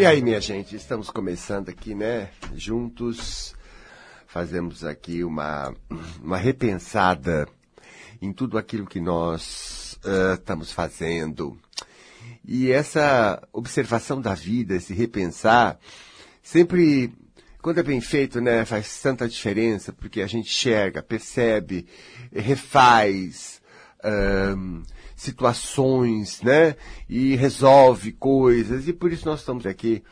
E aí, minha gente, estamos começando aqui, né? Juntos, fazemos aqui uma, uma repensada em tudo aquilo que nós uh, estamos fazendo. E essa observação da vida, esse repensar, sempre, quando é bem feito, né, faz tanta diferença, porque a gente enxerga, percebe, refaz, um, situações, né? E resolve coisas. E por isso nós estamos aqui,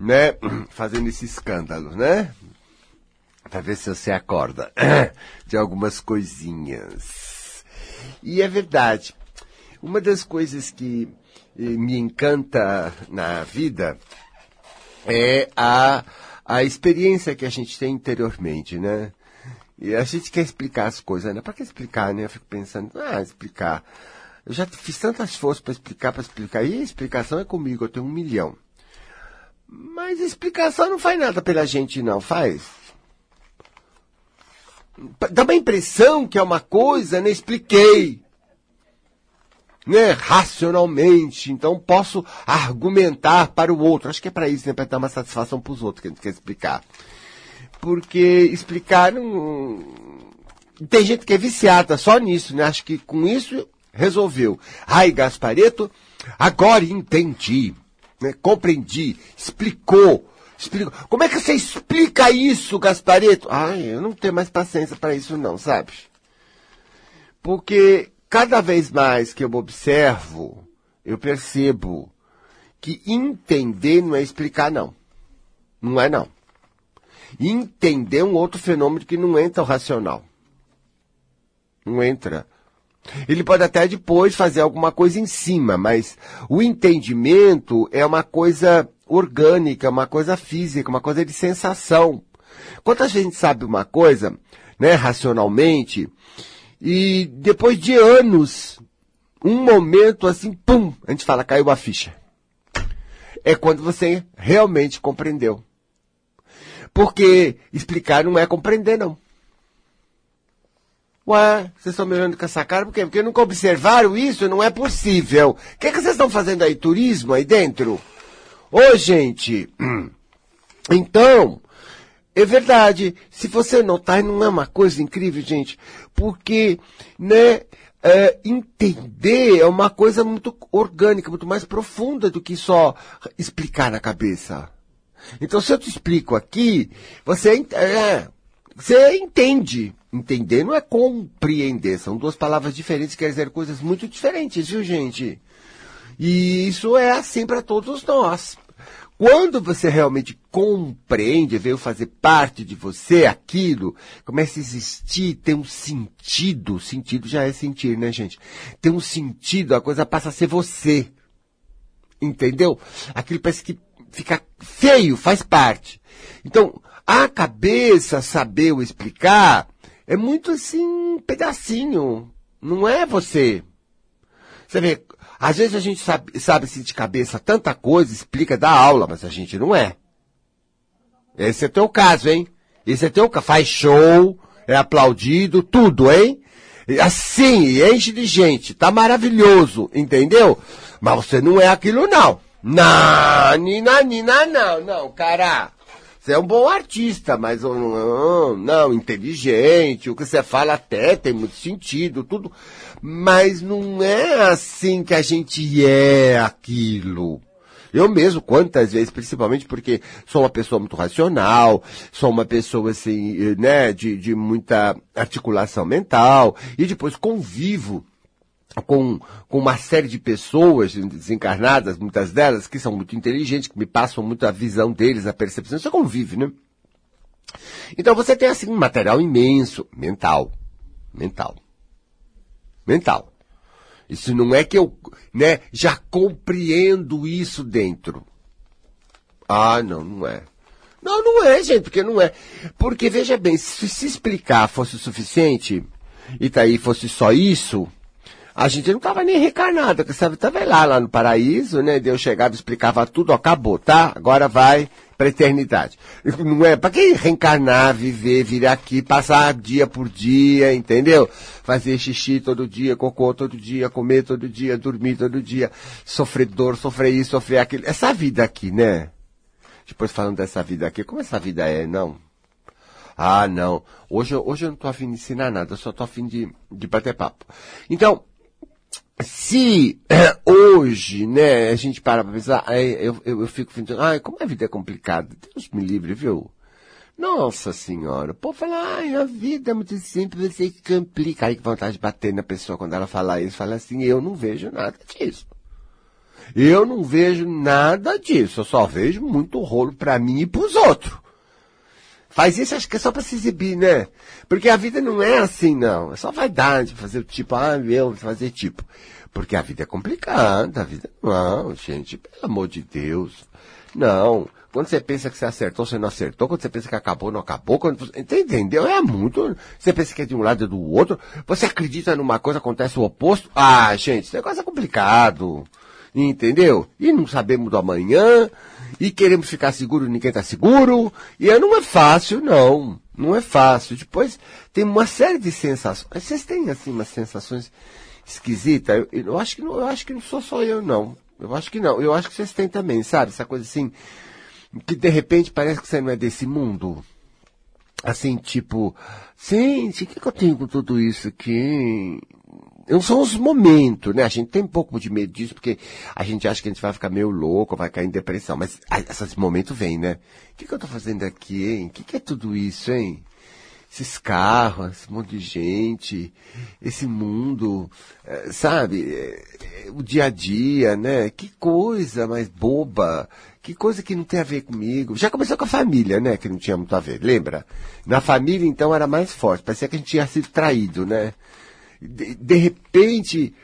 né? Fazendo esse escândalo, né? Para ver se você acorda de algumas coisinhas. E é verdade. Uma das coisas que eh, me encanta na vida é a, a experiência que a gente tem interiormente, né? E a gente quer explicar as coisas, né? Para que explicar, né? Eu fico pensando, ah, explicar. Eu já fiz tantas forças para explicar, para explicar. E a explicação é comigo, eu tenho um milhão. Mas a explicação não faz nada pela gente, não, faz? Dá uma impressão que é uma coisa, né? Expliquei. Né? Racionalmente. Então posso argumentar para o outro. Acho que é para isso, né? Para dar uma satisfação para os outros que a gente quer explicar. Porque explicar não. Tem gente que é viciada só nisso, né? Acho que com isso resolveu. Ai, Gaspareto, agora entendi, né? compreendi, explicou. Explicou. Como é que você explica isso, Gaspareto? Ai, eu não tenho mais paciência para isso não, sabe? Porque cada vez mais que eu observo, eu percebo que entender não é explicar não. Não é não. Entender é um outro fenômeno que não entra o racional. Não entra. Ele pode até depois fazer alguma coisa em cima, mas o entendimento é uma coisa orgânica, uma coisa física, uma coisa de sensação. Quantas vezes a gente sabe uma coisa, né, racionalmente, e depois de anos, um momento assim, pum, a gente fala, caiu a ficha. É quando você realmente compreendeu. Porque explicar não é compreender, não. Ué, vocês estão me olhando com essa cara por quê? Porque nunca observaram isso? Não é possível. O que, é que vocês estão fazendo aí? Turismo aí dentro? Ô, gente. Então, é verdade. Se você notar, não é uma coisa incrível, gente. Porque, né, é, entender é uma coisa muito orgânica, muito mais profunda do que só explicar na cabeça. Então, se eu te explico aqui, você, é, você entende. Entender não é compreender. São duas palavras diferentes que querem dizer coisas muito diferentes, viu, gente? E isso é assim para todos nós. Quando você realmente compreende, veio fazer parte de você aquilo, começa a existir, tem um sentido. Sentido já é sentir, né, gente? Tem um sentido, a coisa passa a ser você. Entendeu? Aquilo parece que fica feio, faz parte. Então, a cabeça saber ou explicar é muito assim, pedacinho. Não é você. Você vê, às vezes a gente sabe, sabe assim de cabeça tanta coisa, explica da aula, mas a gente não é. Esse é teu caso, hein? Esse é teu caso. Faz show, é aplaudido, tudo, hein? Assim, enche de gente, tá maravilhoso, entendeu? Mas você não é aquilo não. Nina, Nina, não, não, cara. Você é um bom artista, mas não, não, inteligente, o que você fala até tem muito sentido, tudo. Mas não é assim que a gente é aquilo. Eu mesmo, quantas vezes, principalmente porque sou uma pessoa muito racional, sou uma pessoa assim, né, de, de muita articulação mental, e depois convivo com, com uma série de pessoas desencarnadas, muitas delas, que são muito inteligentes, que me passam muito a visão deles, a percepção. Você convive, né? Então você tem assim um material imenso, mental. Mental. Mental. Isso não é que eu, né, já compreendo isso dentro. Ah, não, não é. Não, não é, gente, porque não é. Porque, veja bem, se se explicar fosse o suficiente, e tá aí fosse só isso, a gente não tava nem reencarnado, que sabe, tava lá, lá no paraíso, né? Deus chegava, explicava tudo, acabou, tá? Agora vai pra eternidade. Não é, pra que reencarnar, viver, vir aqui, passar dia por dia, entendeu? Fazer xixi todo dia, cocô todo dia, comer todo dia, dormir todo dia, sofrer dor, sofrer isso, sofrer aquilo. Essa vida aqui, né? Depois falando dessa vida aqui, como essa vida é, não? Ah, não. Hoje, hoje eu não tô afim de ensinar nada, eu só tô afim de, de bater papo. Então, se hoje, né, a gente para pra pensar, eu, eu, eu fico pensando, ai, como a vida é complicada. Deus me livre, viu? Nossa senhora, o povo fala, ai, a vida é muito simples, você complica. Aí que vontade de bater na pessoa quando ela fala isso, fala assim, eu não vejo nada disso. Eu não vejo nada disso, eu só vejo muito rolo para mim e pros outros. Faz isso, acho que é só para se exibir, né? Porque a vida não é assim, não. É só vaidade, fazer tipo, ah, meu, fazer tipo. Porque a vida é complicada, a vida não, gente, pelo amor de Deus. Não. Quando você pensa que você acertou, você não acertou. Quando você pensa que acabou, não acabou. Quando você, entendeu? É muito. Você pensa que é de um lado e do outro. Você acredita numa coisa, acontece o oposto. Ah, gente, esse negócio é complicado. Entendeu? E não sabemos do amanhã. E queremos ficar seguro, ninguém está seguro. E não é fácil, não. Não é fácil. Depois tem uma série de sensações. Vocês têm, assim, umas sensações esquisitas? Eu, eu acho que não, eu acho que não sou só eu, não. Eu acho que não. Eu acho que vocês têm também, sabe? Essa coisa assim que de repente parece que você não é desse mundo. Assim, tipo, gente, o que, que eu tenho com tudo isso aqui? São os momentos, né? A gente tem um pouco de medo disso, porque a gente acha que a gente vai ficar meio louco, vai cair em depressão. Mas esses momentos vêm, né? O que, que eu tô fazendo aqui, hein? O que, que é tudo isso, hein? esses carros, esse monte de gente, esse mundo, é, sabe? É, o dia a dia, né? Que coisa mais boba, que coisa que não tem a ver comigo. Já começou com a família, né? Que não tinha muito a ver, lembra? Na família, então, era mais forte. Parecia que a gente tinha sido traído, né? De, de repente,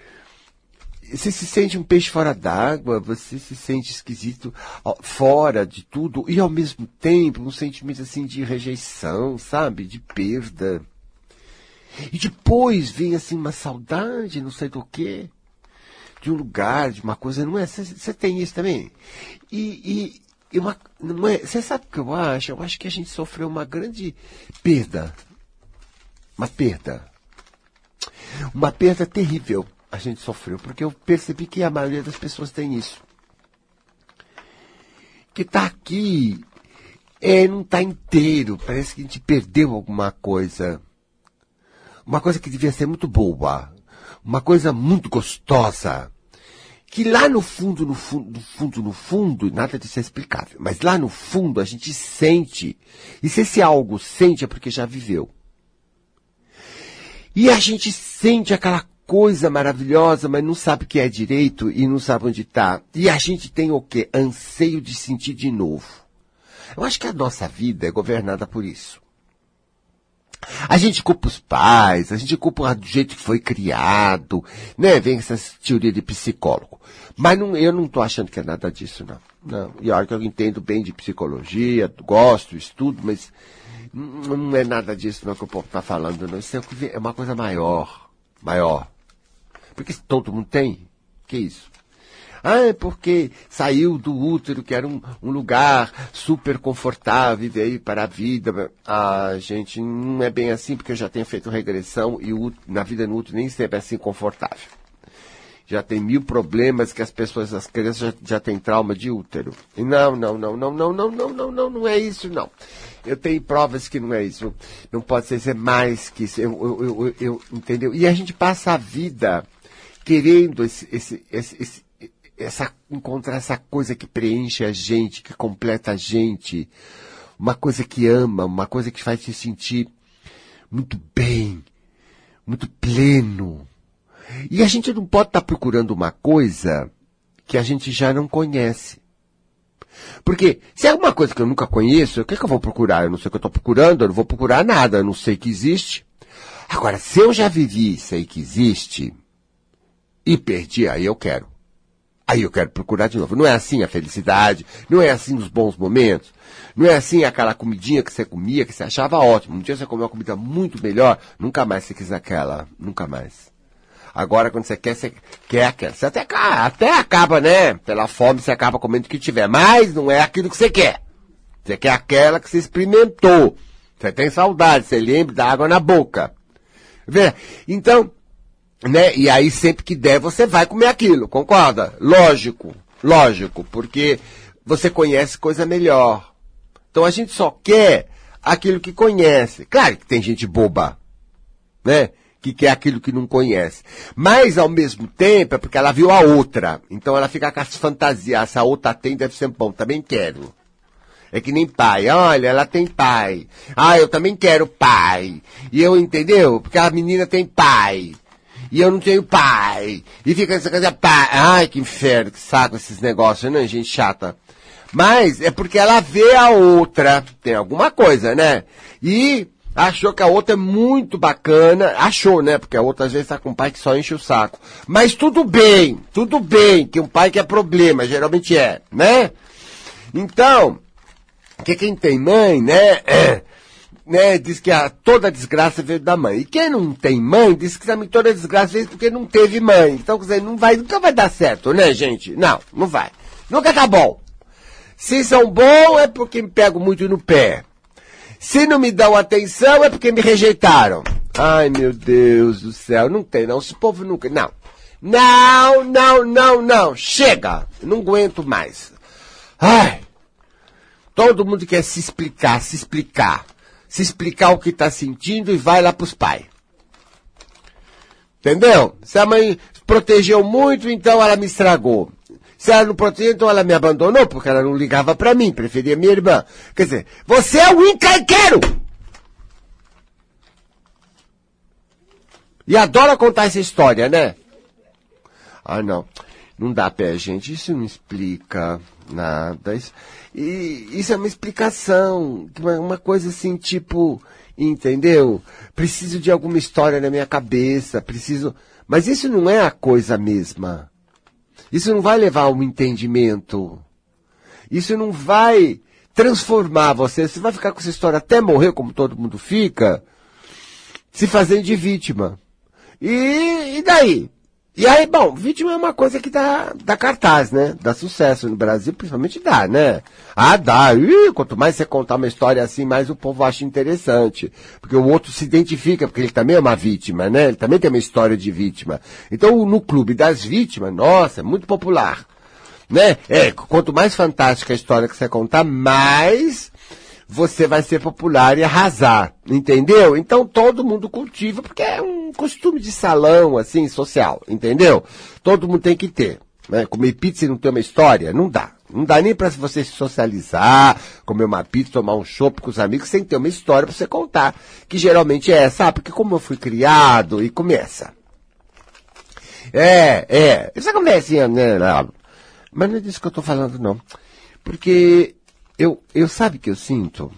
você se sente um peixe fora d'água, você se sente esquisito fora de tudo e ao mesmo tempo um sentimento assim de rejeição, sabe? De perda. E depois vem assim uma saudade, não sei do que, de um lugar, de uma coisa, não é? Você tem isso também? E, e, e uma, não é? Você sabe o que eu acho? Eu acho que a gente sofreu uma grande perda. Uma perda. Uma perda terrível a gente sofreu, porque eu percebi que a maioria das pessoas tem isso. Que está aqui, é, não está inteiro, parece que a gente perdeu alguma coisa. Uma coisa que devia ser muito boa, uma coisa muito gostosa. Que lá no fundo, no fundo, no fundo, no fundo, nada disso é explicável, mas lá no fundo a gente sente. E se esse algo sente é porque já viveu. E a gente sente aquela coisa maravilhosa, mas não sabe o que é direito e não sabe onde está. E a gente tem o quê? Anseio de sentir de novo. Eu acho que a nossa vida é governada por isso. A gente culpa os pais, a gente culpa do jeito que foi criado, né? Vem essa teoria de psicólogo. Mas não, eu não estou achando que é nada disso, não. Não. E olha que eu entendo bem de psicologia, gosto, estudo, mas não é nada disso não que o povo está falando, não. Isso é uma coisa maior, maior. Porque todo mundo tem. Que isso? Ah, é porque saiu do útero, que era um, um lugar super confortável, e veio para a vida. Ah, gente, não é bem assim, porque eu já tenho feito regressão e o, na vida no útero nem sempre é assim confortável. Já tem mil problemas que as pessoas, as crianças já, já têm trauma de útero. E não, não, não, não, não, não, não, não, não, não é isso, não. Eu tenho provas que não é isso. Não pode ser, ser mais que isso. Eu, eu, eu, eu, entendeu? E a gente passa a vida querendo esse, esse, esse, essa, encontrar essa coisa que preenche a gente, que completa a gente, uma coisa que ama, uma coisa que faz te sentir muito bem, muito pleno. E a gente não pode estar tá procurando uma coisa que a gente já não conhece. Porque se é alguma coisa que eu nunca conheço, o que, é que eu vou procurar? Eu não sei o que eu estou procurando, eu não vou procurar nada, eu não sei que existe. Agora, se eu já vivi e sei que existe, e perdi, aí eu quero. Aí eu quero procurar de novo. Não é assim a felicidade, não é assim os bons momentos, não é assim aquela comidinha que você comia, que você achava ótimo. Um dia você comeu uma comida muito melhor, nunca mais você quis aquela, nunca mais. Agora, quando você quer, você quer aquela. Você até, até acaba, né? Pela fome, você acaba comendo o que tiver. Mas não é aquilo que você quer. Você quer aquela que você experimentou. Você tem saudade, você lembra da água na boca. Vê? Então, né? E aí sempre que der você vai comer aquilo, concorda? Lógico, lógico, porque você conhece coisa melhor. Então a gente só quer aquilo que conhece. Claro que tem gente boba, né? Que quer aquilo que não conhece. Mas, ao mesmo tempo, é porque ela viu a outra. Então ela fica com as fantasias. Se a outra tem, deve ser bom. Também quero. É que nem pai. Olha, ela tem pai. Ah, eu também quero pai. E eu, entendeu? Porque a menina tem pai. E eu não tenho pai. E fica essa coisa, pai. Ai, que inferno, que saco esses negócios, né, gente chata. Mas é porque ela vê a outra. Tem alguma coisa, né? E achou que a outra é muito bacana. Achou, né? Porque a outra às vezes tá com um pai que só enche o saco. Mas tudo bem, tudo bem, que um pai que é problema, geralmente é, né? Então, porque quem tem mãe, né, é, né, diz que a, toda desgraça veio da mãe. E quem não tem mãe, diz que também toda desgraça veio porque não teve mãe. Então, quer dizer, não vai, nunca vai dar certo, né, gente? Não, não vai. Nunca tá bom. Se são bons, é porque me pego muito no pé. Se não me dão atenção, é porque me rejeitaram. Ai, meu Deus do céu, não tem não. Esse povo nunca. Não. Não, não, não, não. Chega. Não aguento mais. Ai. Todo mundo quer se explicar, se explicar. Se explicar o que está sentindo e vai lá pros pais. Entendeu? Se a mãe protegeu muito, então ela me estragou. Se ela não protegeu, então ela me abandonou, porque ela não ligava para mim, preferia minha irmã. Quer dizer, você é o encrenqueiro! E adora contar essa história, né? Ah, não. Não dá pé, gente. Isso não explica nada. Isso, e isso é uma explicação. Uma coisa assim, tipo, entendeu? Preciso de alguma história na minha cabeça. Preciso. Mas isso não é a coisa mesma. Isso não vai levar a um entendimento. Isso não vai transformar você. Você vai ficar com essa história até morrer, como todo mundo fica, se fazendo de vítima. E, e daí? E aí, bom, vítima é uma coisa que dá, dá cartaz, né? Dá sucesso no Brasil, principalmente dá, né? Ah, dá. Ih, quanto mais você contar uma história assim, mais o povo acha interessante. Porque o outro se identifica, porque ele também é uma vítima, né? Ele também tem uma história de vítima. Então, no clube das vítimas, nossa, é muito popular. Né? É, quanto mais fantástica a história que você contar, mais você vai ser popular e arrasar, entendeu? Então todo mundo cultiva, porque é um costume de salão, assim, social, entendeu? Todo mundo tem que ter. Né? Comer pizza e não ter uma história, não dá. Não dá nem para você se socializar, comer uma pizza, tomar um chopp com os amigos, sem ter uma história para você contar. Que geralmente é essa, ah, porque como eu fui criado, e começa. É, é. Isso começa, né? Mas não é disso que eu estou falando, não. Porque eu, eu sabe que eu sinto?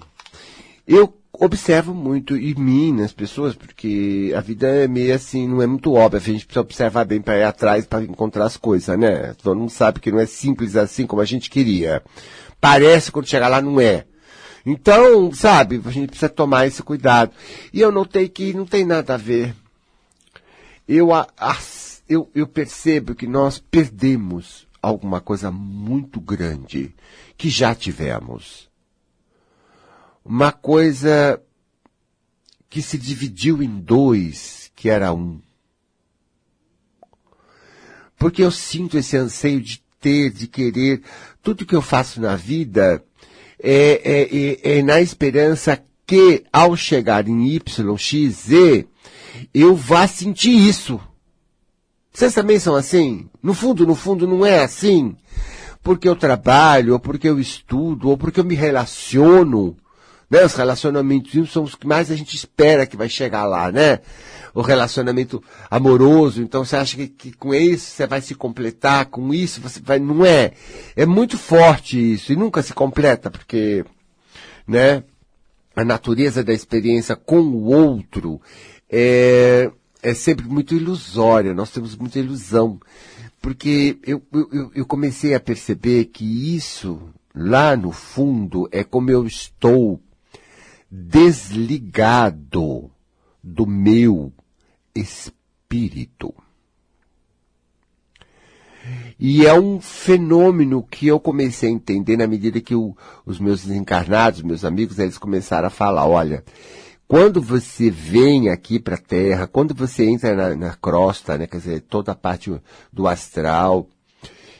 Eu observo muito em mim, nas pessoas, porque a vida é meio assim, não é muito óbvia, a gente precisa observar bem para ir atrás para encontrar as coisas, né? Todo mundo sabe que não é simples assim como a gente queria. Parece quando chegar lá não é. Então, sabe, a gente precisa tomar esse cuidado. E eu notei que não tem nada a ver. Eu, eu, eu percebo que nós perdemos alguma coisa muito grande que já tivemos. Uma coisa que se dividiu em dois, que era um. Porque eu sinto esse anseio de ter, de querer. Tudo que eu faço na vida é, é, é, é na esperança que, ao chegar em Y, X, Z, eu vá sentir isso. Vocês também são assim? No fundo, no fundo, não é assim? Porque eu trabalho, ou porque eu estudo, ou porque eu me relaciono. Né? Os relacionamentos são os que mais a gente espera que vai chegar lá, né? O relacionamento amoroso, então você acha que, que com isso você vai se completar, com isso você vai. Não é. É muito forte isso, e nunca se completa, porque, né? A natureza da experiência com o outro é, é sempre muito ilusória, nós temos muita ilusão. Porque eu, eu, eu comecei a perceber que isso, lá no fundo, é como eu estou desligado do meu espírito. E é um fenômeno que eu comecei a entender na medida que o, os meus desencarnados, meus amigos, eles começaram a falar, olha, quando você vem aqui para a Terra, quando você entra na, na, crosta, né, quer dizer, toda a parte do astral,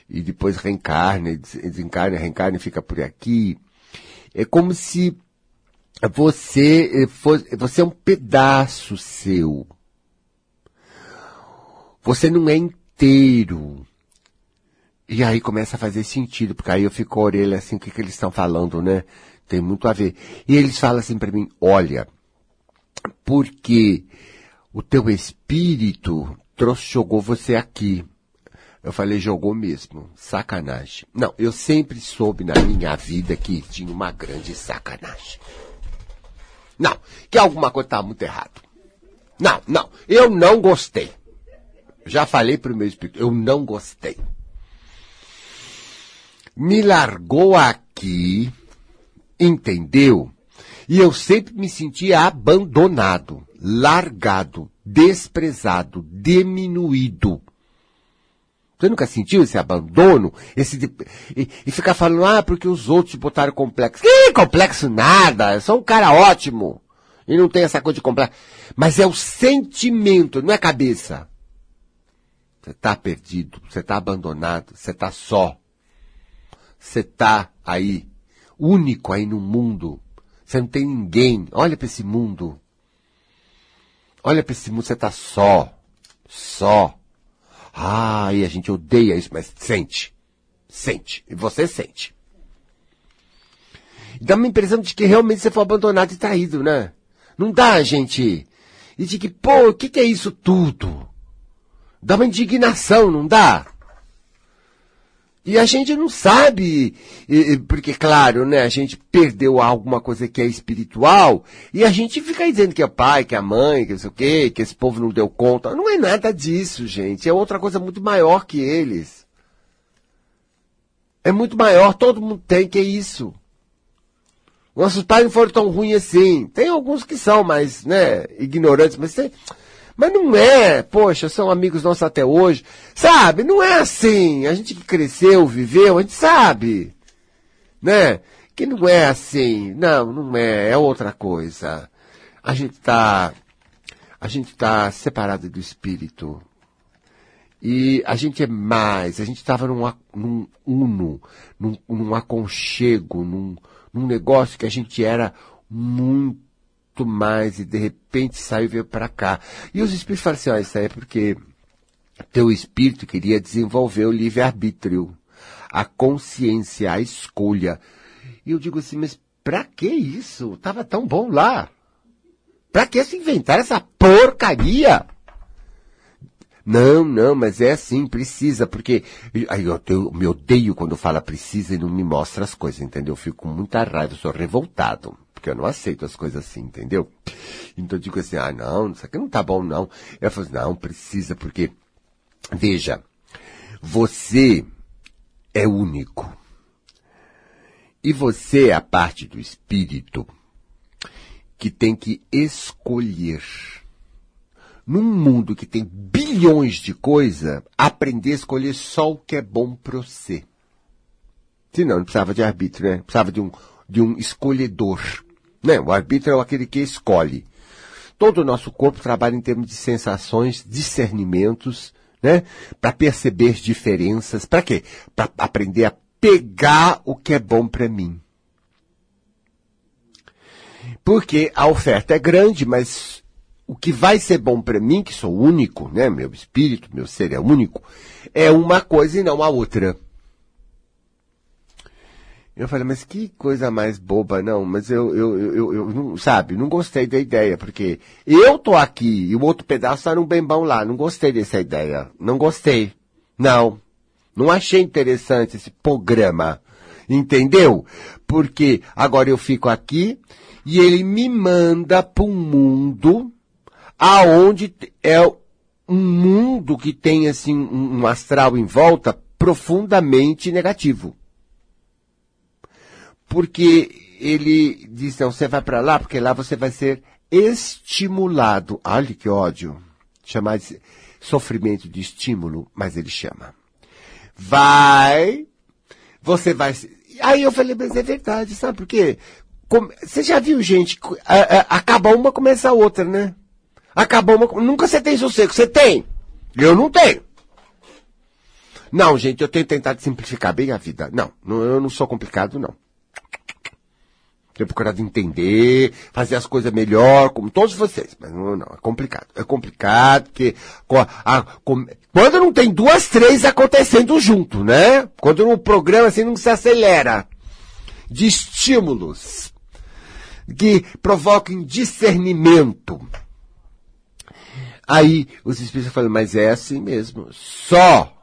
e depois reencarna, desencarna, reencarna e fica por aqui. É como se você fosse, você é um pedaço seu. Você não é inteiro. E aí começa a fazer sentido, porque aí eu fico a orelha assim, o que, que eles estão falando, né? Tem muito a ver. E eles falam assim para mim, olha, porque o teu espírito trouxe, jogou você aqui. Eu falei, jogou mesmo. Sacanagem. Não, eu sempre soube na minha vida que tinha uma grande sacanagem. Não, que alguma coisa estava muito errado. Não, não, eu não gostei. Já falei pro meu espírito, eu não gostei. Me largou aqui, entendeu? E eu sempre me sentia abandonado, largado, desprezado, diminuído. Você nunca sentiu esse abandono? Esse de, e, e, ficar falando, ah, porque os outros botaram complexo. Que complexo nada, eu sou um cara ótimo. E não tem essa coisa de complexo. Mas é o sentimento, não é a cabeça. Você está perdido, você está abandonado, você está só. Você está aí, único aí no mundo. Você não tem ninguém. Olha para esse mundo. Olha para esse mundo, você está só. Só. Ah, e a gente odeia isso, mas sente. Sente. E você sente. Dá uma impressão de que realmente você foi abandonado e traído, né? Não dá, gente. E de que, pô, o que, que é isso tudo? Dá uma indignação, não dá? E a gente não sabe, porque claro, né, a gente perdeu alguma coisa que é espiritual, e a gente fica dizendo que é pai, que é mãe, que não sei o quê, que esse povo não deu conta. Não é nada disso, gente. É outra coisa muito maior que eles. É muito maior, todo mundo tem que é isso. Nossos pais não foram tão ruins assim. Tem alguns que são mais, né, ignorantes, mas tem, mas não é, poxa, são amigos nossos até hoje. Sabe? Não é assim. A gente que cresceu, viveu, a gente sabe. Né? Que não é assim. Não, não é. É outra coisa. A gente tá, a gente tá separado do espírito. E a gente é mais, a gente estava num, num uno, num, num aconchego, num, num negócio que a gente era muito muito mais e de repente saiu e veio para cá. E os espíritos falam assim, ah, isso aí é porque teu espírito queria desenvolver o livre-arbítrio, a consciência, a escolha. E eu digo assim, mas pra que isso? Tava tão bom lá. Pra que se inventar essa porcaria? Não, não, mas é assim, precisa, porque aí eu, eu me odeio quando fala precisa e não me mostra as coisas, entendeu? Eu fico com muita raiva, sou revoltado porque eu não aceito as coisas assim, entendeu? Então eu digo assim, ah, não, isso aqui não tá bom, não. Eu falo assim, não, precisa, porque, veja, você é único. E você é a parte do espírito que tem que escolher. Num mundo que tem bilhões de coisas, aprender a escolher só o que é bom para você. Senão, não precisava de arbítrio, né? Precisava de um, de um escolhedor. Né? O arbítrio é aquele que escolhe. Todo o nosso corpo trabalha em termos de sensações, discernimentos, né? Para perceber diferenças. Para quê? Para aprender a pegar o que é bom para mim. Porque a oferta é grande, mas o que vai ser bom para mim, que sou único, né? Meu espírito, meu ser é único, é uma coisa e não a outra. Eu falei, mas que coisa mais boba, não, mas eu, eu, eu, eu, eu não, sabe, não gostei da ideia, porque eu tô aqui e o outro pedaço tá no bem bom lá, não gostei dessa ideia, não gostei, não, não achei interessante esse programa, entendeu? Porque agora eu fico aqui e ele me manda para um mundo aonde é um mundo que tem assim um astral em volta profundamente negativo porque ele diz, não, você vai para lá porque lá você vai ser estimulado. Olha que ódio. Chamar de sofrimento de estímulo, mas ele chama. Vai, você vai. Aí eu falei, mas é verdade, sabe por quê? Você já viu gente, acaba uma, começa a outra, né? Acaba uma, nunca você tem sossego, você tem. Eu não tenho. Não, gente, eu tenho tentado simplificar bem a vida. Não, não eu não sou complicado, não. Tenho procurado entender, fazer as coisas melhor, como todos vocês. Mas não, não, é complicado. É complicado, porque a, a, quando não tem duas, três acontecendo junto, né? Quando o programa assim não se acelera de estímulos que provoquem discernimento. Aí os espíritos falam, mas é assim mesmo. Só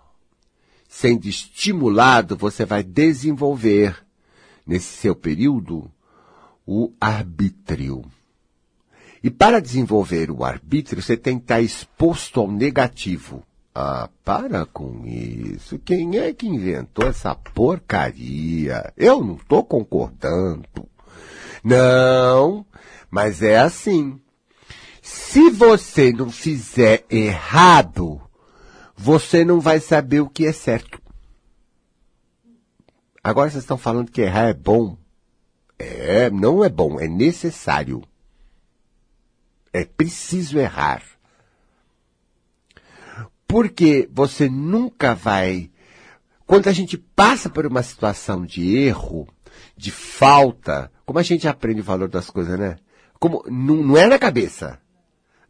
sendo estimulado você vai desenvolver nesse seu período o arbítrio. E para desenvolver o arbítrio, você tem que estar exposto ao negativo. Ah, para com isso. Quem é que inventou essa porcaria? Eu não estou concordando. Não, mas é assim. Se você não fizer errado, você não vai saber o que é certo. Agora vocês estão falando que errar é bom. É, não é bom, é necessário. É preciso errar. Porque você nunca vai. Quando a gente passa por uma situação de erro, de falta, como a gente aprende o valor das coisas, né? Como, não, não é na cabeça.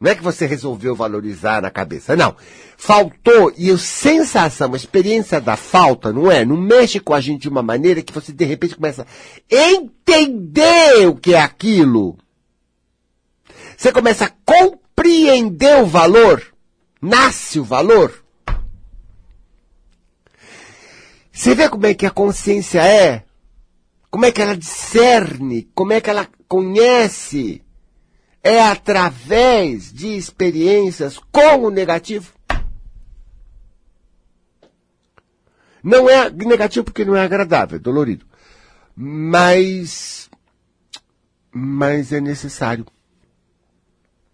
Não é que você resolveu valorizar na cabeça, não. Faltou, e a sensação, a experiência da falta, não é? Não mexe com a gente de uma maneira que você de repente começa a entender o que é aquilo. Você começa a compreender o valor. Nasce o valor. Você vê como é que a consciência é? Como é que ela discerne? Como é que ela conhece? É através de experiências com o negativo. Não é negativo porque não é agradável, é dolorido. Mas, mas é necessário.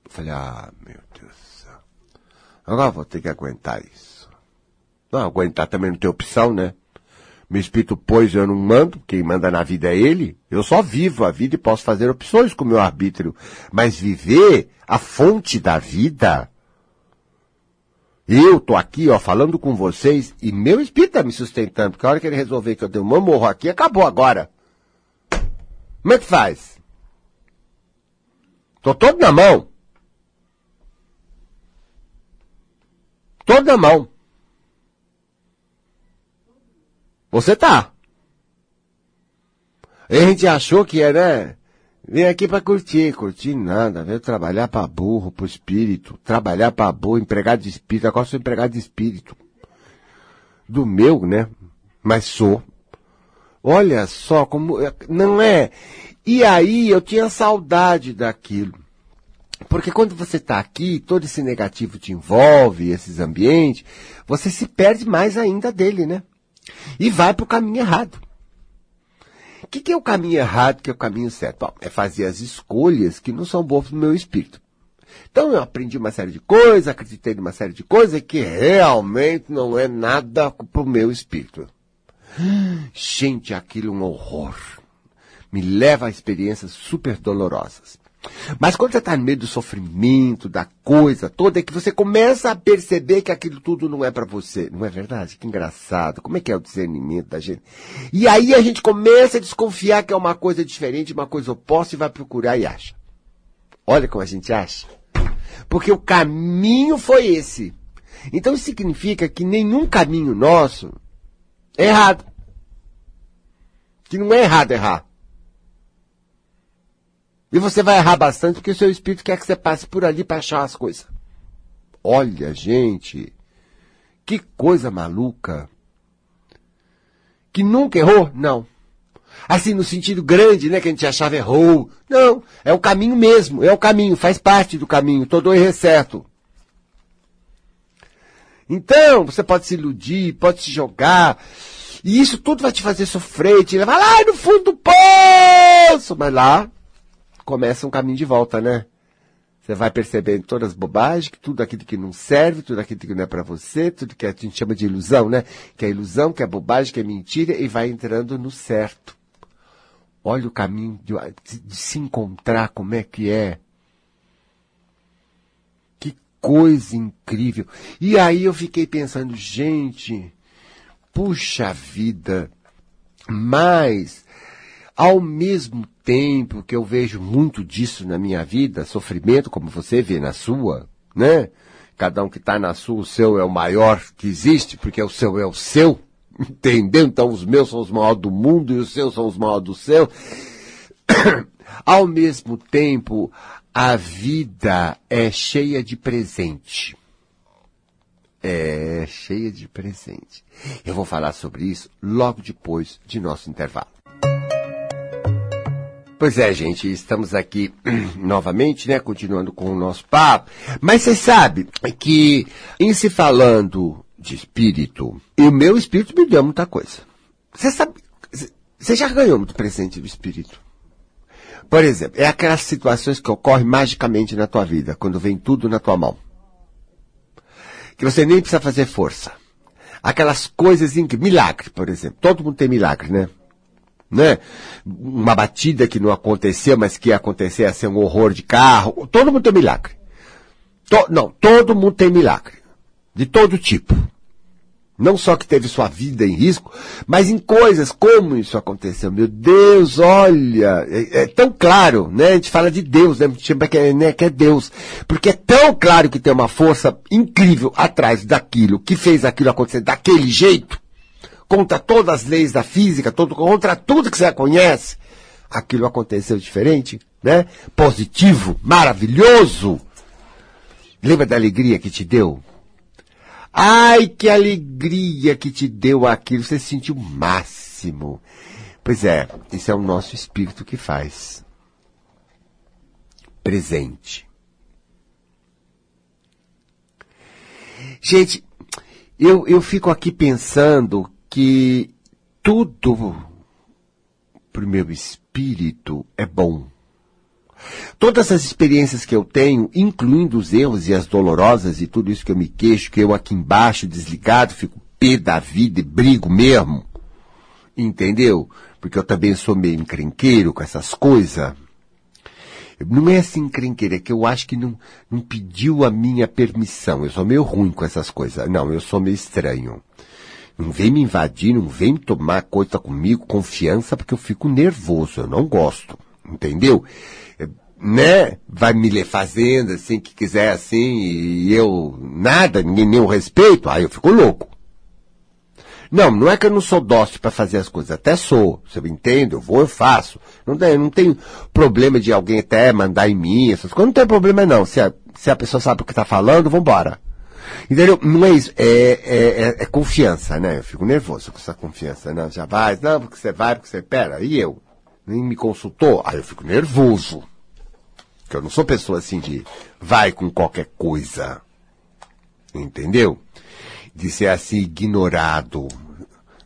Eu falei, ah, meu Deus do céu. Agora vou ter que aguentar isso. Não, aguentar também não tem opção, né? Meu espírito pôs, eu não mando, quem manda na vida é ele. Eu só vivo a vida e posso fazer opções com o meu arbítrio. Mas viver a fonte da vida. Eu tô aqui, ó, falando com vocês e meu espírito tá me sustentando, porque a hora que ele resolver que eu dei uma morro aqui, acabou agora. Como é que faz? Tô todo na mão. Todo na mão. Você tá. a gente achou que era, né? Vem aqui para curtir, curtir nada, veio trabalhar para burro, pro espírito, trabalhar para burro, empregado de espírito, agora sou empregado de espírito. Do meu, né? Mas sou. Olha só como, não é? E aí eu tinha saudade daquilo. Porque quando você está aqui, todo esse negativo te envolve, esses ambientes, você se perde mais ainda dele, né? E vai para o caminho errado. O que, que, é o caminho errado, que é o caminho certo? Bom, é fazer as escolhas que não são boas para o meu espírito. Então eu aprendi uma série de coisas, acreditei numa série de coisas que realmente não é nada para o meu espírito. Gente, aquilo é um horror. Me leva a experiências super dolorosas. Mas quando você está no meio do sofrimento, da coisa toda, é que você começa a perceber que aquilo tudo não é para você. Não é verdade? Que engraçado. Como é que é o discernimento da gente? E aí a gente começa a desconfiar que é uma coisa diferente, uma coisa oposta e vai procurar e acha. Olha como a gente acha. Porque o caminho foi esse. Então isso significa que nenhum caminho nosso é errado. Que não é errado errar. E você vai errar bastante porque o seu espírito quer que você passe por ali para achar as coisas. Olha, gente, que coisa maluca. Que nunca errou? Não. Assim, no sentido grande, né, que a gente achava errou. Não, é o caminho mesmo, é o caminho, faz parte do caminho, todo erro é certo. Então, você pode se iludir, pode se jogar, e isso tudo vai te fazer sofrer, te levar lá no fundo do poço, mas lá começa um caminho de volta, né? Você vai percebendo todas as bobagens, tudo aquilo que não serve, tudo aquilo que não é para você, tudo que a gente chama de ilusão, né? Que é ilusão, que é bobagem, que é mentira, e vai entrando no certo. Olha o caminho de, de se encontrar, como é que é. Que coisa incrível. E aí eu fiquei pensando, gente, puxa vida, mas ao mesmo tempo que eu vejo muito disso na minha vida, sofrimento como você vê na sua, né? Cada um que está na sua, o seu é o maior que existe, porque o seu é o seu, entendeu? Então os meus são os maiores do mundo e os seus são os maiores do céu. Ao mesmo tempo, a vida é cheia de presente. É cheia de presente. Eu vou falar sobre isso logo depois de nosso intervalo. Pois é, gente, estamos aqui novamente, né, continuando com o nosso papo. Mas você sabe que, em se falando de espírito, e o meu espírito me deu muita coisa. Você sabe, você já ganhou muito presente do espírito. Por exemplo, é aquelas situações que ocorrem magicamente na tua vida, quando vem tudo na tua mão. Que você nem precisa fazer força. Aquelas coisas em que, milagre, por exemplo. Todo mundo tem milagre, né? Né? Uma batida que não aconteceu, mas que ia acontecer, ia ser um horror de carro. Todo mundo tem milagre. To, não, todo mundo tem milagre. De todo tipo. Não só que teve sua vida em risco, mas em coisas como isso aconteceu. Meu Deus, olha, é, é tão claro, né? A gente fala de Deus, né? Que é, né? que é Deus. Porque é tão claro que tem uma força incrível atrás daquilo, que fez aquilo acontecer daquele jeito, contra todas as leis da física, todo, contra tudo que você conhece. Aquilo aconteceu diferente, né? Positivo, maravilhoso. Lembra da alegria que te deu? Ai, que alegria que te deu aquilo, você se sentiu o máximo. Pois é, isso é o nosso espírito que faz. Presente. Gente, eu, eu fico aqui pensando que tudo para o meu espírito é bom. Todas as experiências que eu tenho, incluindo os erros e as dolorosas e tudo isso que eu me queixo, que eu aqui embaixo, desligado, fico pé da vida e brigo mesmo. Entendeu? Porque eu também sou meio encrenqueiro com essas coisas. Não é assim encrenqueiro, é que eu acho que não, não pediu a minha permissão. Eu sou meio ruim com essas coisas. Não, eu sou meio estranho. Não vem me invadir, não vem tomar coisa comigo, confiança, porque eu fico nervoso, eu não gosto. Entendeu? né, vai me fazendo assim, que quiser assim, e eu nada, ninguém nenhum respeito, aí eu fico louco. Não, não é que eu não sou dócil para fazer as coisas, até sou, você me entende? Eu vou, eu faço. Não tem, não tem problema de alguém até mandar em mim, essas coisas, não tem problema não. Se a, se a pessoa sabe o que está falando, vambora. Entendeu? Não é isso, é, é, é, confiança, né? Eu fico nervoso com essa confiança, não, já vai, não, porque você vai, porque você, pera, e eu? Nem me consultou? Aí eu fico nervoso. Porque eu não sou pessoa assim de vai com qualquer coisa. Entendeu? De ser assim ignorado.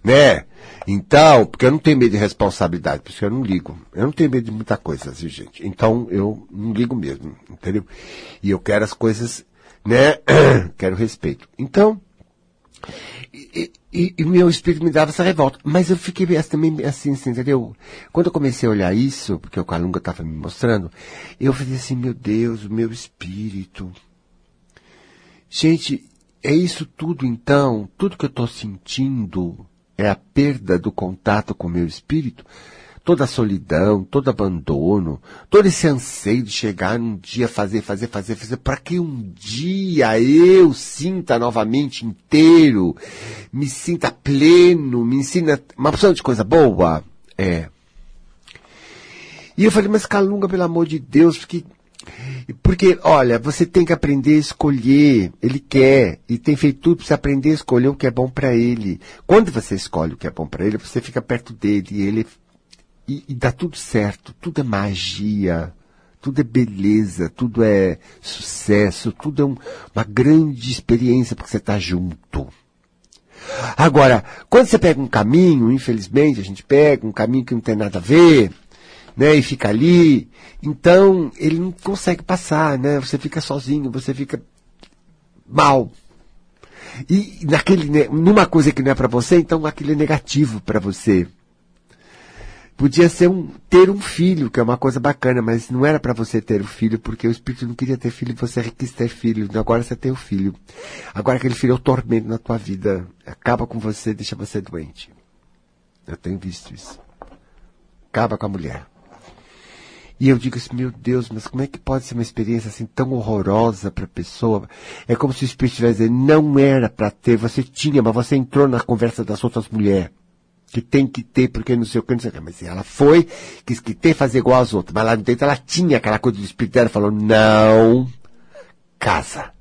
Né? Então, porque eu não tenho medo de responsabilidade, por isso eu não ligo. Eu não tenho medo de muita coisa, assim, gente. Então, eu não ligo mesmo, entendeu? E eu quero as coisas, né? quero respeito. Então, e, e, e, meu espírito me dava essa revolta. Mas eu fiquei também assim, assim, entendeu? Quando eu comecei a olhar isso, porque o Calunga estava me mostrando, eu falei assim, meu Deus, o meu espírito. Gente, é isso tudo então, tudo que eu estou sentindo é a perda do contato com o meu espírito toda a solidão, todo abandono, todo esse anseio de chegar um dia fazer, fazer, fazer, fazer, para que um dia eu sinta novamente inteiro, me sinta pleno, me ensina uma opção de coisa boa. É. E eu falei, mas Calunga, pelo amor de Deus, porque porque, olha, você tem que aprender a escolher. Ele quer. E tem feito tudo para você aprender a escolher o que é bom para ele. Quando você escolhe o que é bom para ele, você fica perto dele. E ele e, e dá tudo certo, tudo é magia, tudo é beleza, tudo é sucesso, tudo é um, uma grande experiência porque você está junto. Agora, quando você pega um caminho, infelizmente a gente pega um caminho que não tem nada a ver, né, e fica ali, então ele não consegue passar, né? Você fica sozinho, você fica mal. E naquele, numa coisa que não é para você, então aquilo é negativo para você. Podia ser um, ter um filho, que é uma coisa bacana, mas não era para você ter um filho, porque o espírito não queria ter filho, você quis ter filho. Agora você tem o filho. Agora aquele filho é o tormento na tua vida. Acaba com você, deixa você doente. Eu tenho visto isso. Acaba com a mulher. E eu digo assim, meu Deus, mas como é que pode ser uma experiência assim tão horrorosa para a pessoa? É como se o Espírito estivesse dizendo, não era para ter, você tinha, mas você entrou na conversa das outras mulheres. Que tem que ter, porque não sei o que, não sei o que. Mas ela foi, quis que ter, fazer igual às outras. Mas lá dentro ela tinha aquela coisa do Espírito dela, falou, não, casa.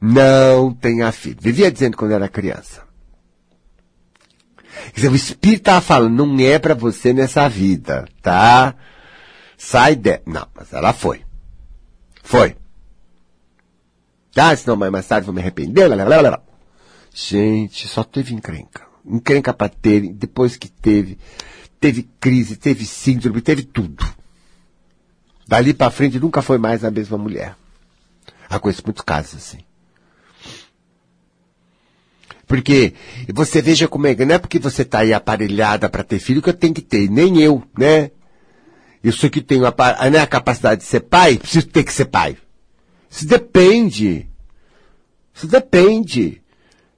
Não tenha filho. Vivia dizendo quando era criança. Dizer, o Espírito estava falando, não é para você nessa vida, tá? Sai de... Não, mas ela foi. Foi. Ah, senão mais tarde vou me arrepender. Lá, lá, lá, Gente, só teve encrenca. Encrenca pra ter, depois que teve, teve crise, teve síndrome, teve tudo. Dali pra frente nunca foi mais a mesma mulher. Eu conheço muitos casos assim. Porque você veja como é, não é porque você tá aí aparelhada para ter filho que eu tenho que ter, nem eu, né? Eu sou que tenho a, né, a capacidade de ser pai, preciso ter que ser pai. Isso depende. Isso depende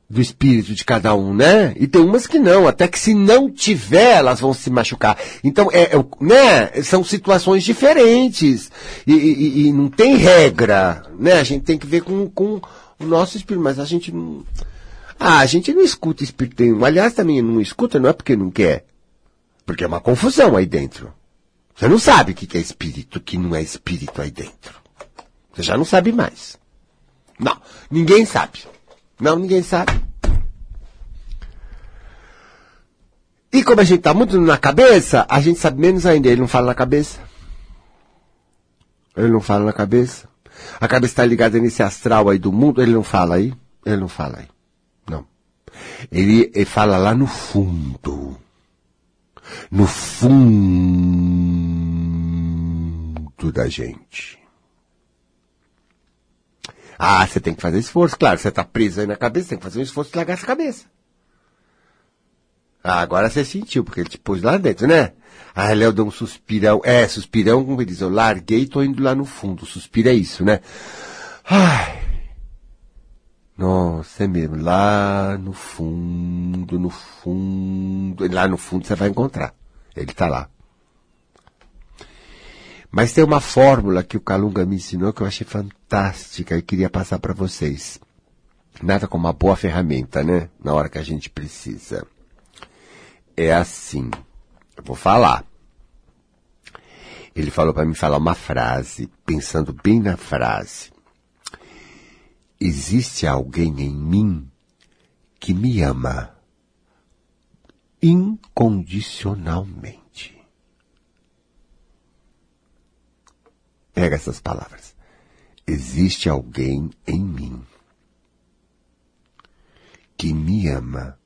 do espírito de cada um, né? E tem umas que não, até que se não tiver, elas vão se machucar. Então, é, é né? São situações diferentes. E, e, e, não tem regra, né? A gente tem que ver com, com o nosso espírito, mas a gente não. Ah, a gente não escuta espírito nenhum. Aliás, também não escuta, não é porque não quer. Porque é uma confusão aí dentro. Você não sabe o que é espírito, o que não é espírito aí dentro. Você já não sabe mais. Não, ninguém sabe. Não, ninguém sabe. E como a gente está muito na cabeça, a gente sabe menos ainda. Ele não fala na cabeça. Ele não fala na cabeça. A cabeça está ligada nesse astral aí do mundo. Ele não fala aí. Ele não fala aí. Não. Ele, ele fala lá no fundo no fundo da gente. Ah, você tem que fazer esforço, claro, você está preso aí na cabeça, tem que fazer um esforço de largar essa cabeça. Ah, agora você sentiu, porque ele te pôs lá dentro, né? Ah, Léo deu um suspirão. É, suspirão, como ele diz, eu larguei e tô indo lá no fundo. Suspiro é isso, né? Ai. Nossa, é mesmo. Lá no fundo, no fundo. Lá no fundo você vai encontrar. Ele está lá. Mas tem uma fórmula que o Calunga me ensinou que eu achei fantástica e queria passar para vocês. Nada como uma boa ferramenta, né? Na hora que a gente precisa. É assim. Eu vou falar. Ele falou para mim falar uma frase, pensando bem na frase existe alguém em mim que me ama incondicionalmente. Pega essas palavras. Existe alguém em mim que me ama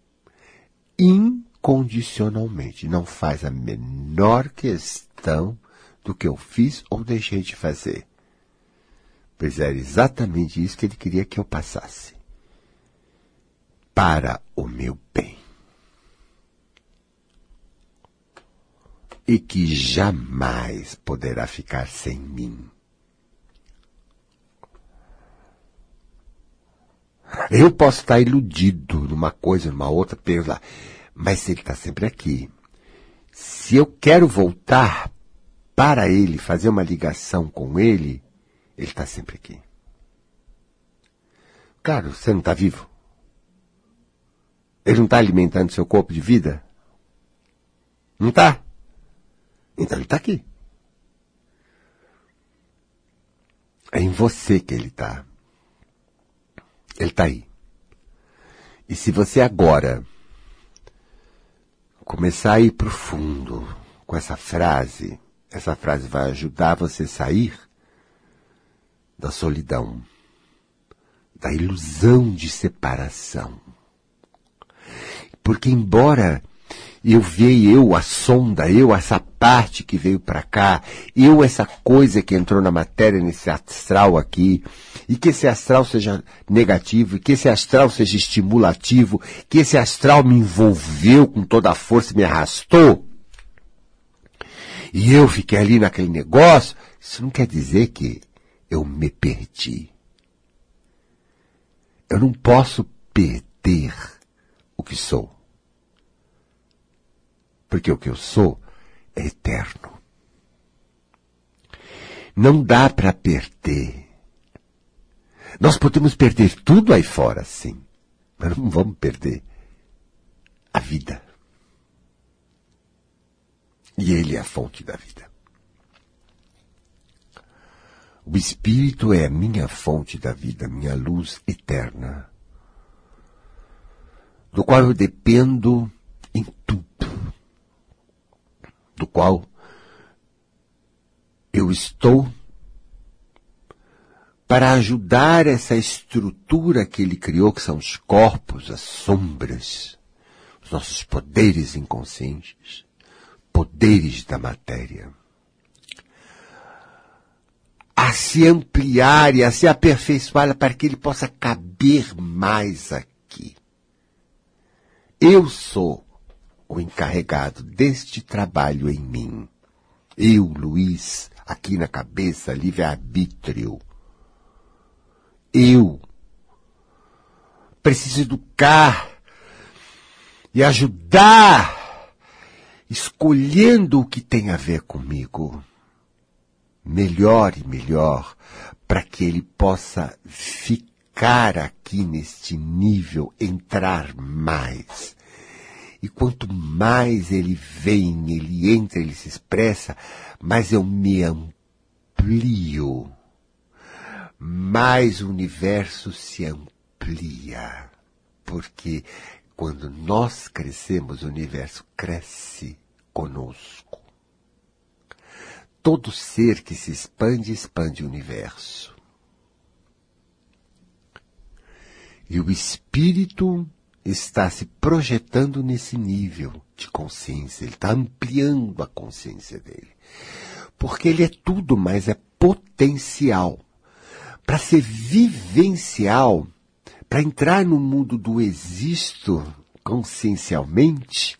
incondicionalmente. Não faz a menor questão do que eu fiz ou deixei de fazer. Pois era exatamente isso que ele queria que eu passasse. Para o meu bem. E que jamais poderá ficar sem mim. Eu posso estar iludido numa coisa, numa outra, pela, mas ele está sempre aqui. Se eu quero voltar para ele, fazer uma ligação com ele, ele está sempre aqui. Claro, você não está vivo. Ele não está alimentando seu corpo de vida? Não está? Então ele está aqui. É em você que ele está. Ele está aí. E se você agora começar a ir profundo com essa frase, essa frase vai ajudar você a sair da solidão, da ilusão de separação. Porque embora eu veja eu, a sonda, eu, essa parte que veio para cá, eu, essa coisa que entrou na matéria, nesse astral aqui, e que esse astral seja negativo, e que esse astral seja estimulativo, que esse astral me envolveu com toda a força me arrastou, e eu fiquei ali naquele negócio, isso não quer dizer que eu me perdi. Eu não posso perder o que sou. Porque o que eu sou é eterno. Não dá para perder. Nós podemos perder tudo aí fora, sim, mas não vamos perder a vida. E Ele é a fonte da vida. O Espírito é a minha fonte da vida, minha luz eterna, do qual eu dependo em tudo, do qual eu estou para ajudar essa estrutura que ele criou, que são os corpos, as sombras, os nossos poderes inconscientes, poderes da matéria, a se ampliar e a se aperfeiçoar para que ele possa caber mais aqui. Eu sou o encarregado deste trabalho em mim. Eu, Luiz, aqui na cabeça, livre-arbítrio. Eu preciso educar e ajudar, escolhendo o que tem a ver comigo melhor e melhor para que ele possa ficar aqui neste nível, entrar mais. E quanto mais ele vem, ele entra, ele se expressa, mais eu me amplio, mais o universo se amplia. Porque quando nós crescemos, o universo cresce conosco. Todo ser que se expande, expande o universo. E o espírito está se projetando nesse nível de consciência, ele está ampliando a consciência dele. Porque ele é tudo, mas é potencial. Para ser vivencial, para entrar no mundo do existo consciencialmente,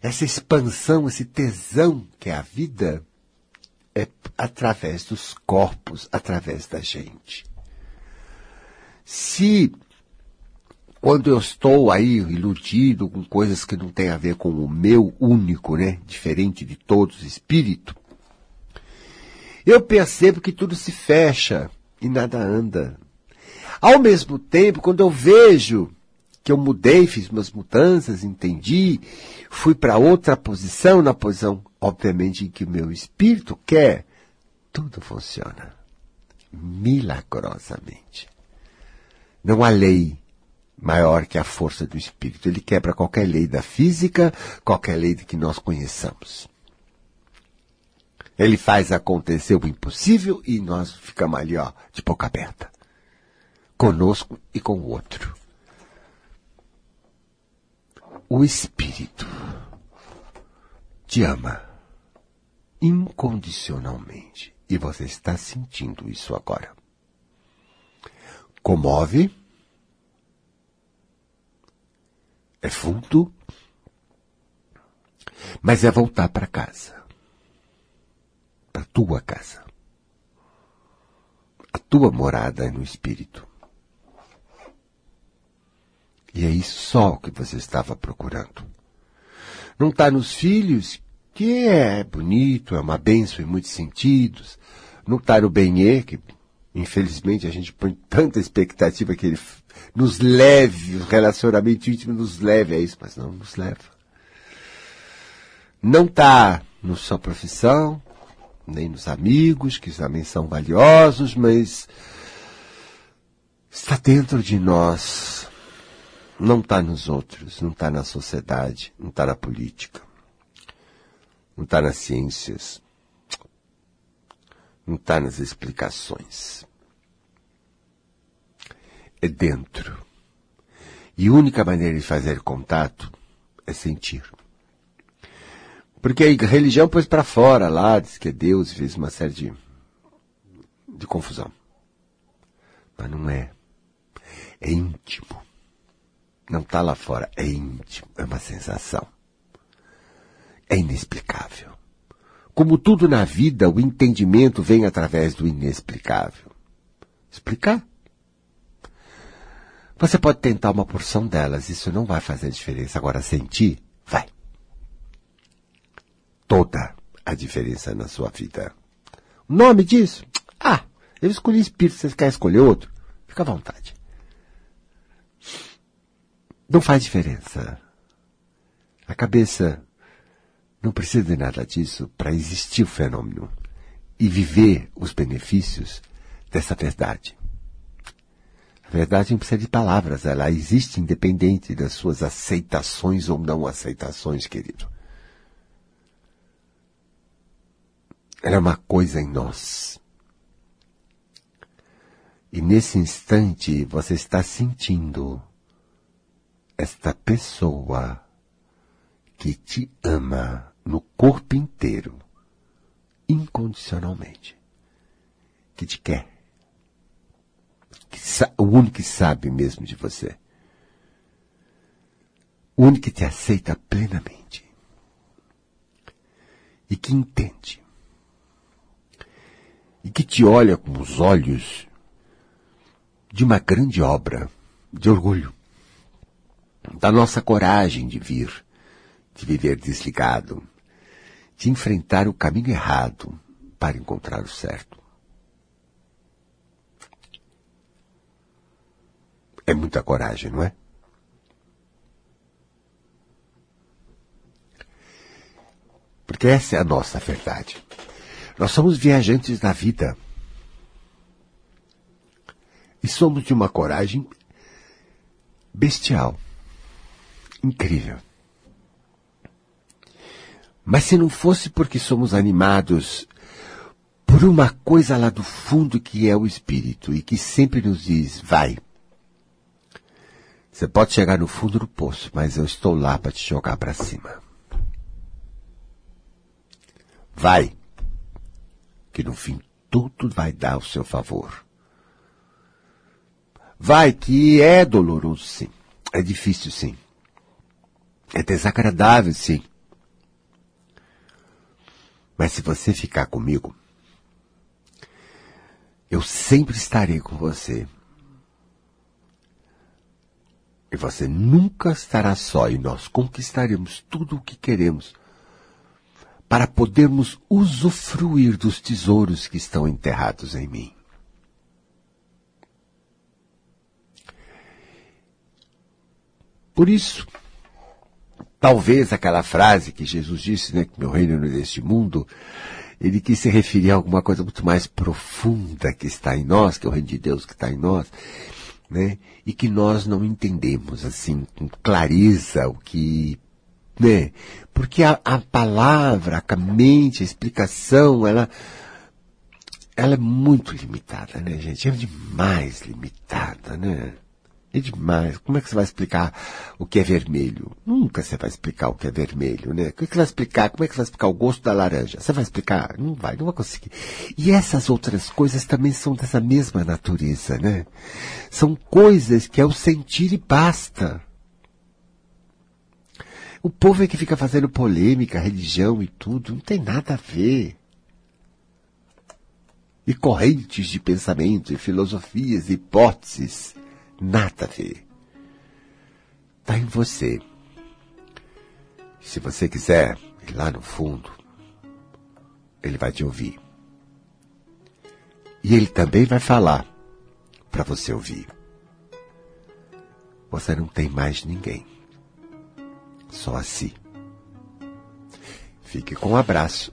essa expansão, esse tesão que é a vida, é através dos corpos, através da gente. Se quando eu estou aí iludido com coisas que não têm a ver com o meu único, né, diferente de todos, espírito, eu percebo que tudo se fecha e nada anda. Ao mesmo tempo, quando eu vejo que eu mudei, fiz umas mudanças, entendi, fui para outra posição, na posição, obviamente, em que o meu espírito quer, tudo funciona. Milagrosamente. Não há lei maior que a força do espírito. Ele quebra qualquer lei da física, qualquer lei que nós conheçamos. Ele faz acontecer o impossível e nós ficamos ali, ó, de boca aberta. Conosco e com o outro o Espírito te ama incondicionalmente. E você está sentindo isso agora. Comove. É fundo. Mas é voltar para casa. Para tua casa. A tua morada é no Espírito. E é isso só que você estava procurando. Não está nos filhos, que é bonito, é uma benção em muitos sentidos. Não está no Benê, que infelizmente a gente põe tanta expectativa que ele nos leve, o relacionamento íntimo nos leve a isso, mas não nos leva. Não está na sua profissão, nem nos amigos, que também são valiosos, mas está dentro de nós não está nos outros, não está na sociedade, não está na política, não está nas ciências, não está nas explicações. É dentro. E a única maneira de fazer contato é sentir. Porque a religião pôs para fora lá, diz que é Deus, fez uma série de, de confusão. Mas não é. É íntimo. Não está lá fora, é íntimo, é uma sensação. É inexplicável. Como tudo na vida, o entendimento vem através do inexplicável. Explicar? Você pode tentar uma porção delas, isso não vai fazer diferença. Agora, sentir, vai. Toda a diferença na sua vida. O nome disso? Ah, eu escolhi espírito, você quer escolher outro? Fica à vontade. Não faz diferença. A cabeça não precisa de nada disso para existir o fenômeno e viver os benefícios dessa verdade. A verdade não precisa de palavras, ela existe independente das suas aceitações ou não aceitações, querido. Ela é uma coisa em nós. E nesse instante você está sentindo esta pessoa que te ama no corpo inteiro, incondicionalmente, que te quer, que o único que sabe mesmo de você, o único que te aceita plenamente. E que entende. E que te olha com os olhos de uma grande obra de orgulho, da nossa coragem de vir, de viver desligado, de enfrentar o caminho errado para encontrar o certo. É muita coragem, não é? Porque essa é a nossa verdade. Nós somos viajantes da vida. E somos de uma coragem bestial. Incrível. Mas se não fosse porque somos animados por uma coisa lá do fundo que é o espírito e que sempre nos diz, vai. Você pode chegar no fundo do poço, mas eu estou lá para te jogar para cima. Vai que no fim tudo vai dar ao seu favor. Vai que é doloroso, sim. É difícil, sim. É desagradável, sim. Mas se você ficar comigo, eu sempre estarei com você. E você nunca estará só e nós conquistaremos tudo o que queremos para podermos usufruir dos tesouros que estão enterrados em mim. Por isso, talvez aquela frase que Jesus disse, né, que meu reino não é deste mundo, ele quis se referir a alguma coisa muito mais profunda que está em nós, que é o reino de Deus que está em nós, né, e que nós não entendemos assim com clareza o que né? Porque a, a palavra, a mente, a explicação, ela, ela é muito limitada, né, gente? É demais limitada, né? É demais. Como é que você vai explicar o que é vermelho? Nunca você vai explicar o que é vermelho, né? O que você vai explicar? Como é que você vai explicar o gosto da laranja? Você vai explicar? Não vai, não vai conseguir. E essas outras coisas também são dessa mesma natureza, né? São coisas que é o sentir e basta. O povo é que fica fazendo polêmica, religião e tudo, não tem nada a ver. E correntes de pensamento, e filosofias, e hipóteses, nada a ver. Está em você. Se você quiser ir lá no fundo, ele vai te ouvir. E ele também vai falar para você ouvir. Você não tem mais ninguém só assim. Fique com um abraço.